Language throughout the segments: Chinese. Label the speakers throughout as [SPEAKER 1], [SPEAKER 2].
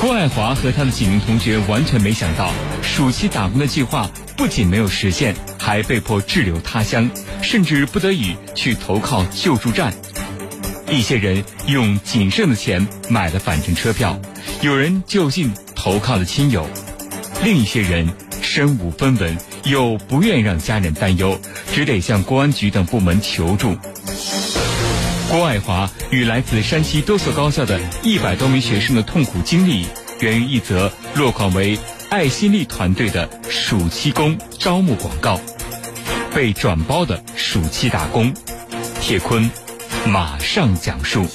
[SPEAKER 1] 郭爱华和他的几名同学完全没想到，暑期打工的计划不仅没有实现，还被迫滞留他乡，甚至不得已去投靠救助站。一些人用仅剩的钱买了返程车票，有人就近投靠了亲友，另一些人身无分文，又不愿意让家人担忧，只得向公安局等部门求助。郭爱华与来自山西多所高校的一百多名学生的痛苦经历，源于一则落款为“爱心力团队”的暑期工招募广告，被转包的暑期打工。铁坤马上讲述。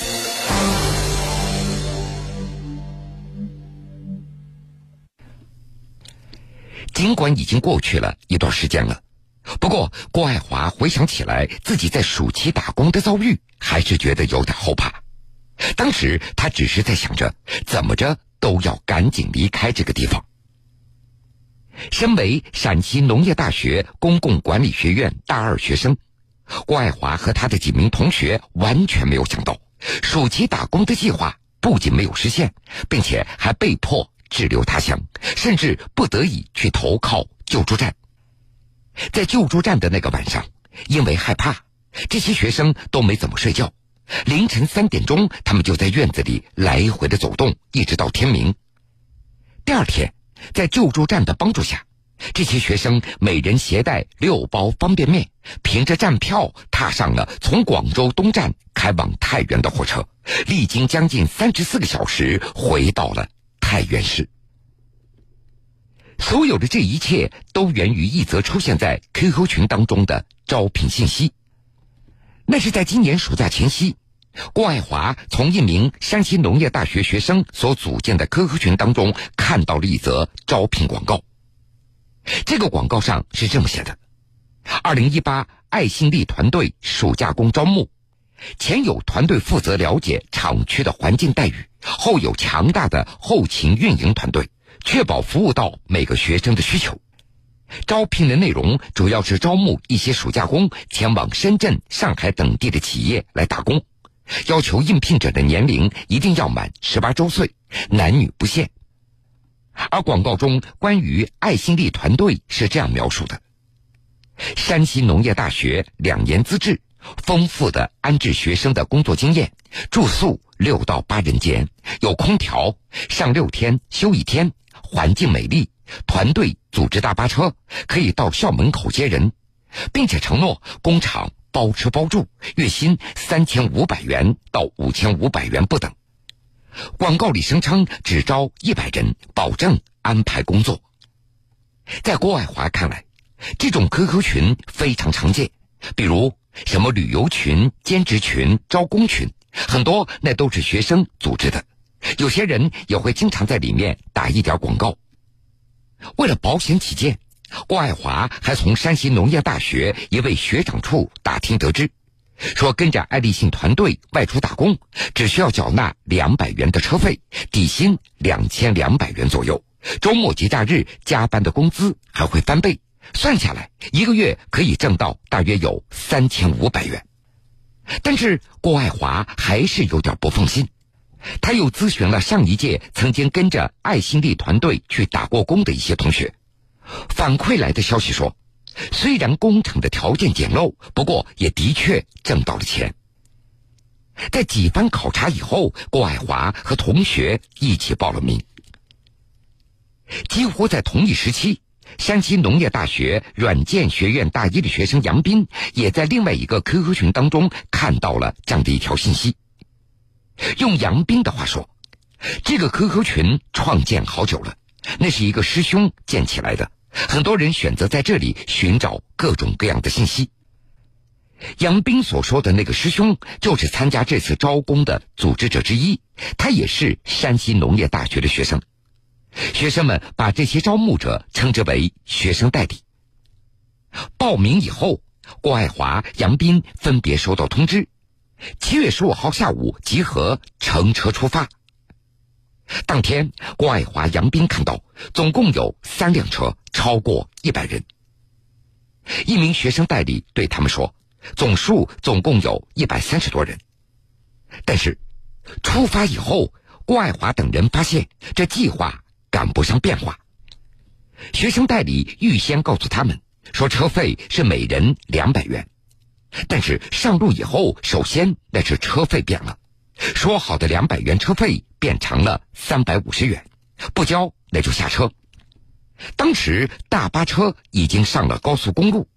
[SPEAKER 2] 尽管已经过去了一段时间了。不过，郭爱华回想起来自己在暑期打工的遭遇，还是觉得有点后怕。当时他只是在想着，怎么着都要赶紧离开这个地方。身为陕西农业大学公共管理学院大二学生，郭爱华和他的几名同学完全没有想到，暑期打工的计划不仅没有实现，并且还被迫滞留他乡，甚至不得已去投靠救助站。在救助站的那个晚上，因为害怕，这些学生都没怎么睡觉。凌晨三点钟，他们就在院子里来回的走动，一直到天明。第二天，在救助站的帮助下，这些学生每人携带六包方便面，凭着站票踏上了从广州东站开往太原的火车，历经将近三十四个小时，回到了太原市。所有的这一切都源于一则出现在 QQ 群当中的招聘信息。那是在今年暑假前夕，郭爱华从一名山西农业大学学生所组建的 QQ 群当中看到了一则招聘广告。这个广告上是这么写的：“二零一八爱心力团队暑假工招募，前有团队负责了解厂区的环境待遇，后有强大的后勤运营团队。”确保服务到每个学生的需求。招聘的内容主要是招募一些暑假工前往深圳、上海等地的企业来打工，要求应聘者的年龄一定要满十八周岁，男女不限。而广告中关于爱心力团队是这样描述的：山西农业大学两年资质，丰富的安置学生的工作经验，住宿六到八人间，有空调，上六天休一天。环境美丽，团队组织大巴车可以到校门口接人，并且承诺工厂包吃包住，月薪三千五百元到五千五百元不等。广告里声称只招一百人，保证安排工作。在郭爱华看来，这种 QQ 群非常常见，比如什么旅游群、兼职群、招工群，很多那都是学生组织的。有些人也会经常在里面打一点广告。为了保险起见，郭爱华还从山西农业大学一位学长处打听得知，说跟着爱立信团队外出打工，只需要缴纳两百元的车费，底薪两千两百元左右，周末节假日加班的工资还会翻倍，算下来一个月可以挣到大约有三千五百元。但是郭爱华还是有点不放心。他又咨询了上一届曾经跟着爱心力团队去打过工的一些同学，反馈来的消息说，虽然工程的条件简陋，不过也的确挣到了钱。在几番考察以后，郭爱华和同学一起报了名。几乎在同一时期，山西农业大学软件学院大一的学生杨斌也在另外一个 QQ 群当中看到了这样的一条信息。用杨斌的话说，这个 QQ 群创建好久了，那是一个师兄建起来的，很多人选择在这里寻找各种各样的信息。杨斌所说的那个师兄，就是参加这次招工的组织者之一，他也是山西农业大学的学生。学生们把这些招募者称之为学生代理。报名以后，郭爱华、杨斌分别收到通知。七月十五号下午集合，乘车出发。当天，郭爱华、杨斌看到总共有三辆车，超过一百人。一名学生代理对他们说，总数总共有一百三十多人。但是，出发以后，郭爱华等人发现这计划赶不上变化。学生代理预先告诉他们说，车费是每人两百元，但是上路以后，首先那是车费变了，说好的两百元车费变成了三百五十元，不交那就下车。当时大巴车已经上了高速公路，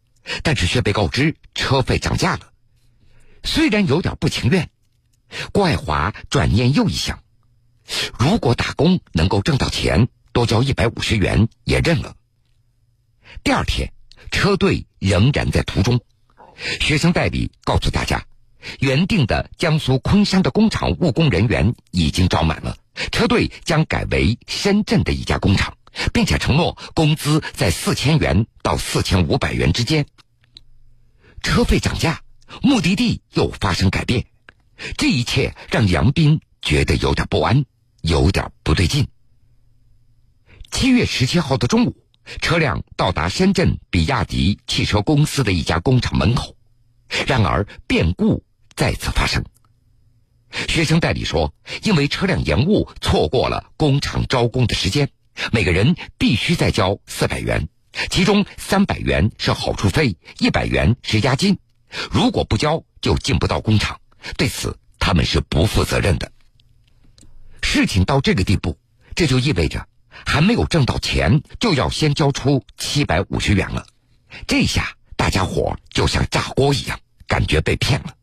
[SPEAKER 2] 但是却被告知车费涨价了。虽然有点不情愿，郭爱华转念又一想，如果打工能够挣到钱。多交一百五十元也认了。第二天，车队仍然在途中。学生代理告诉大家，原定的江苏昆山的工厂务工人员已经招满了，车队将改为深圳的一家工厂，并且承诺工资在四千元到四千五百元之间。车费涨价，目的地又发生改变，这一切让杨斌觉得有点不安，有点不对劲。七月十七号的中午，车辆到达深圳比亚迪汽车公司的一家工厂门口，然而变故再次发生。学生代理说，因为车辆延误，错过了工厂招工的时间，每个人必须再交四百元，其中三百元是好处费，一百元是押金，如果不交就进不到工厂。对此，他们是不负责任的。事情到这个地步，这就意味着。还没有挣到钱，就要先交出七百五十元了，这下大家伙就像炸锅一样，感觉被骗了。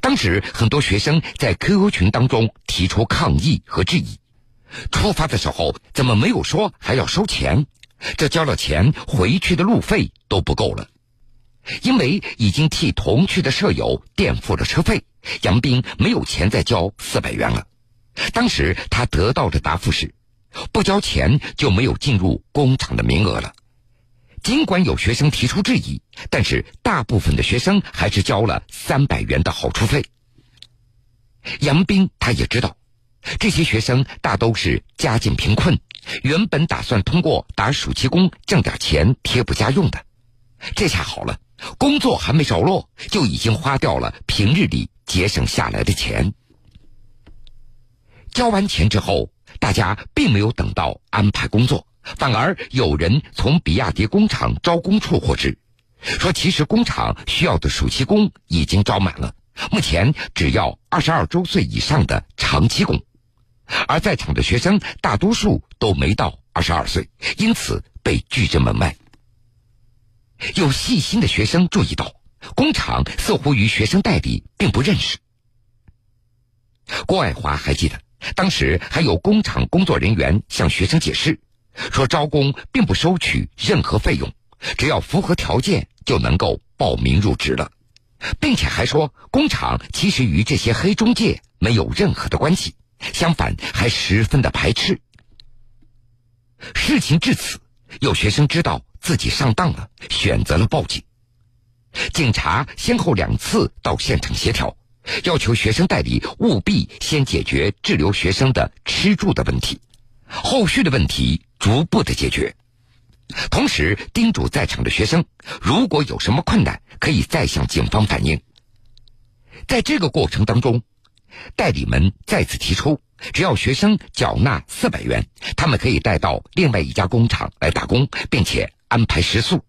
[SPEAKER 2] 当时很多学生在 QQ 群当中提出抗议和质疑：出发的时候怎么没有说还要收钱？这交了钱回去的路费都不够了。因为已经替同去的舍友垫付了车费，杨斌没有钱再交四百元了。当时他得到的答复是。不交钱就没有进入工厂的名额了。尽管有学生提出质疑，但是大部分的学生还是交了三百元的好处费。杨斌他也知道，这些学生大都是家境贫困，原本打算通过打暑期工挣点钱贴补家用的。这下好了，工作还没着落，就已经花掉了平日里节省下来的钱。交完钱之后。大家并没有等到安排工作，反而有人从比亚迪工厂招工处获知，说其实工厂需要的暑期工已经招满了，目前只要二十二周岁以上的长期工，而在场的学生大多数都没到二十二岁，因此被拒之门外。有细心的学生注意到，工厂似乎与学生代理并不认识。郭爱华还记得。当时还有工厂工作人员向学生解释，说招工并不收取任何费用，只要符合条件就能够报名入职了，并且还说工厂其实与这些黑中介没有任何的关系，相反还十分的排斥。事情至此，有学生知道自己上当了，选择了报警。警察先后两次到现场协调。要求学生代理务必先解决滞留学生的吃住的问题，后续的问题逐步的解决。同时叮嘱在场的学生，如果有什么困难，可以再向警方反映。在这个过程当中，代理们再次提出，只要学生缴纳四百元，他们可以带到另外一家工厂来打工，并且安排食宿。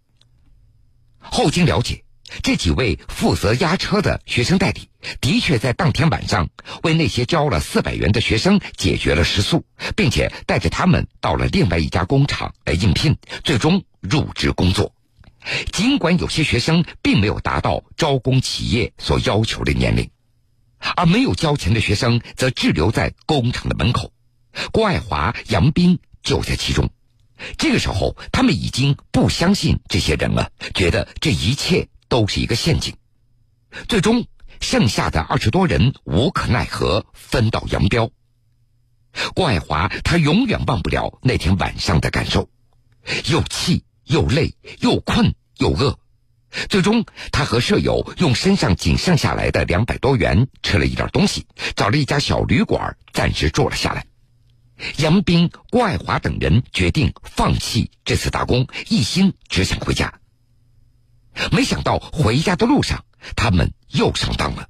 [SPEAKER 2] 后经了解。这几位负责押车的学生代理，的确在当天晚上为那些交了四百元的学生解决了食宿，并且带着他们到了另外一家工厂来应聘，最终入职工作。尽管有些学生并没有达到招工企业所要求的年龄，而没有交钱的学生则滞留在工厂的门口。郭爱华、杨斌就在其中。这个时候，他们已经不相信这些人了，觉得这一切。都是一个陷阱，最终剩下的二十多人无可奈何分道扬镳。郭爱华他永远忘不了那天晚上的感受，又气又累又困又饿。最终，他和舍友用身上仅剩下来的两百多元吃了一点东西，找了一家小旅馆暂时住了下来。杨斌、郭爱华等人决定放弃这次打工，一心只想回家。没想到回家的路上，他们又上当了。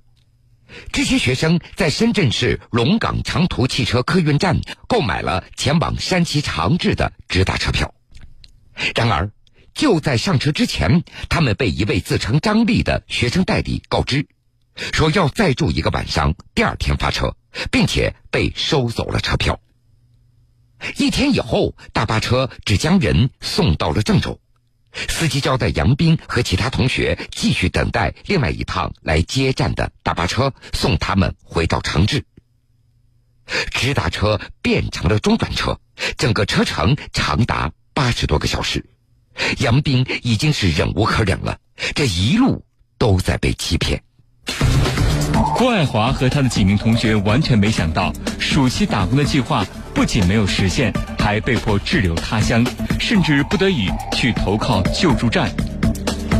[SPEAKER 2] 这些学生在深圳市龙岗长途汽车客运站购买了前往山西长治的直达车票。然而，就在上车之前，他们被一位自称张丽的学生代理告知，说要再住一个晚上，第二天发车，并且被收走了车票。一天以后，大巴车只将人送到了郑州。司机交代杨斌和其他同学继续等待另外一趟来接站的大巴车送他们回到长治。直达车变成了中转车，整个车程长达八十多个小时。杨斌已经是忍无可忍了，这一路都在被欺骗。
[SPEAKER 1] 郭爱华和他的几名同学完全没想到，暑期打工的计划不仅没有实现，还被迫滞留他乡，甚至不得已去投靠救助站。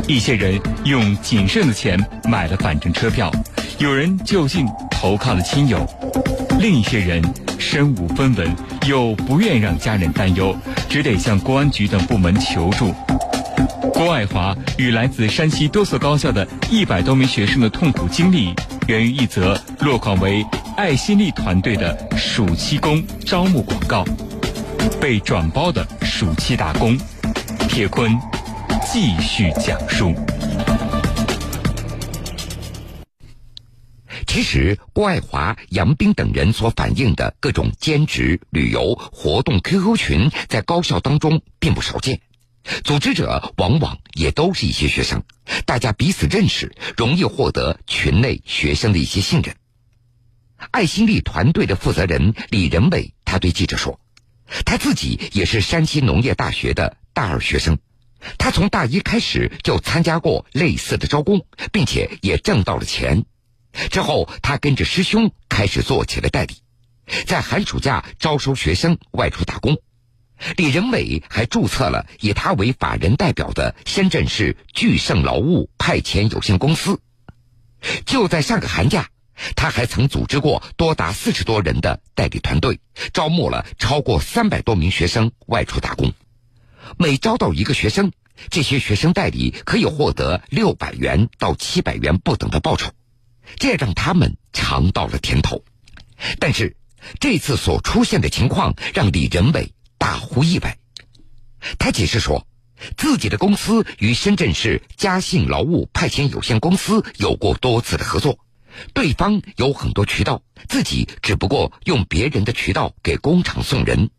[SPEAKER 1] 一些人用仅剩的钱买了返程车票，有人就近投靠了亲友，另一些人身无分文，又不愿让家人担忧，只得向公安局等部门求助。郭爱华与来自山西多所高校的一百多名学生的痛苦经历。源于一则落款为爱心力团队的暑期工招募广告，被转包的暑期打工，铁坤继续讲述。
[SPEAKER 2] 其实，郭爱华、杨斌等人所反映的各种兼职、旅游活动 QQ 群，在高校当中并不少见。组织者往往也都是一些学生，大家彼此认识，容易获得群内学生的一些信任。爱心力团队的负责人李仁伟，他对记者说：“他自己也是山西农业大学的大二学生，他从大一开始就参加过类似的招工，并且也挣到了钱。之后，他跟着师兄开始做起了代理，在寒暑假招收学生外出打工。”李仁伟还注册了以他为法人代表的深圳市聚盛劳务派遣有限公司。就在上个寒假，他还曾组织过多达四十多人的代理团队，招募了超过三百多名学生外出打工。每招到一个学生，这些学生代理可以获得六百元到七百元不等的报酬，这让他们尝到了甜头。但是，这次所出现的情况让李仁伟。大呼意外，他解释说，自己的公司与深圳市嘉信劳务派遣有限公司有过多次的合作，对方有很多渠道，自己只不过用别人的渠道给工厂送人。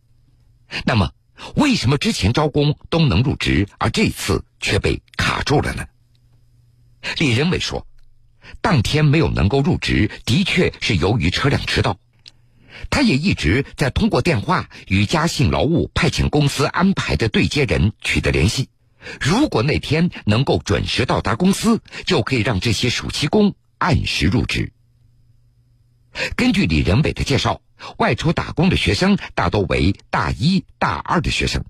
[SPEAKER 2] 那么，为什么之前招工都能入职，而这次却被卡住了呢？李仁伟说，当天没有能够入职，的确是由于车辆迟到。他也一直在通过电话与嘉信劳务派遣公司安排的对接人取得联系。如果那天能够准时到达公司，就可以让这些暑期工按时入职。根据李仁伟的介绍，外出打工的学生大多为大一大二的学生，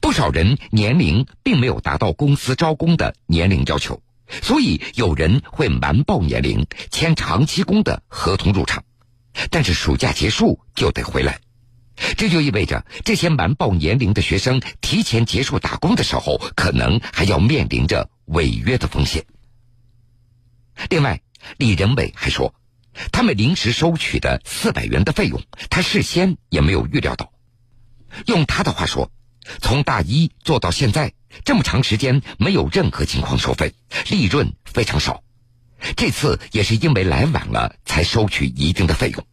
[SPEAKER 2] 不少人年龄并没有达到公司招工的年龄要求，所以有人会瞒报年龄，签长期工的合同入场。但是暑假结束就得回来，这就意味着这些瞒报年龄的学生提前结束打工的时候，可能还要面临着违约的风险。另外，李仁伟还说，他们临时收取的四百元的费用，他事先也没有预料到。用他的话说，从大一做到现在这么长时间，没有任何情况收费，利润非常少。这次也是因为来晚了，才收取一定的费用。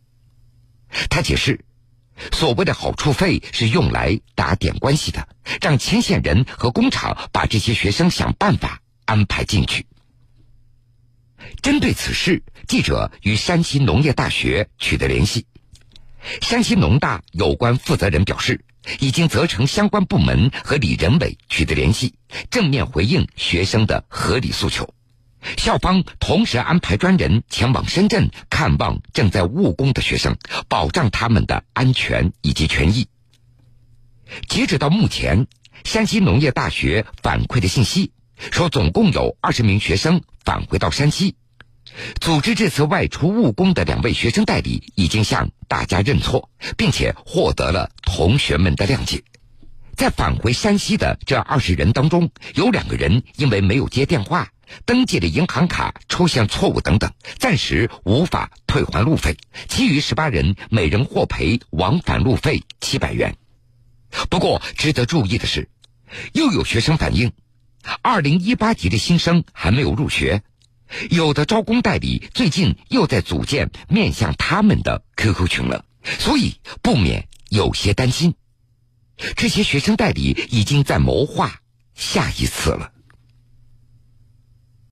[SPEAKER 2] 他解释，所谓的好处费是用来打点关系的，让牵线人和工厂把这些学生想办法安排进去。针对此事，记者与山西农业大学取得联系，山西农大有关负责人表示，已经责成相关部门和李仁伟取得联系，正面回应学生的合理诉求。校方同时安排专人前往深圳看望正在务工的学生，保障他们的安全以及权益。截止到目前，山西农业大学反馈的信息说，总共有二十名学生返回到山西。组织这次外出务工的两位学生代理已经向大家认错，并且获得了同学们的谅解。在返回山西的这二十人当中，有两个人因为没有接电话、登记的银行卡出现错误等等，暂时无法退还路费。其余十八人每人获赔往返路费七百元。不过，值得注意的是，又有学生反映，二零一八级的新生还没有入学，有的招工代理最近又在组建面向他们的 QQ 群了，所以不免有些担心。这些学生代理已经在谋划下一次了。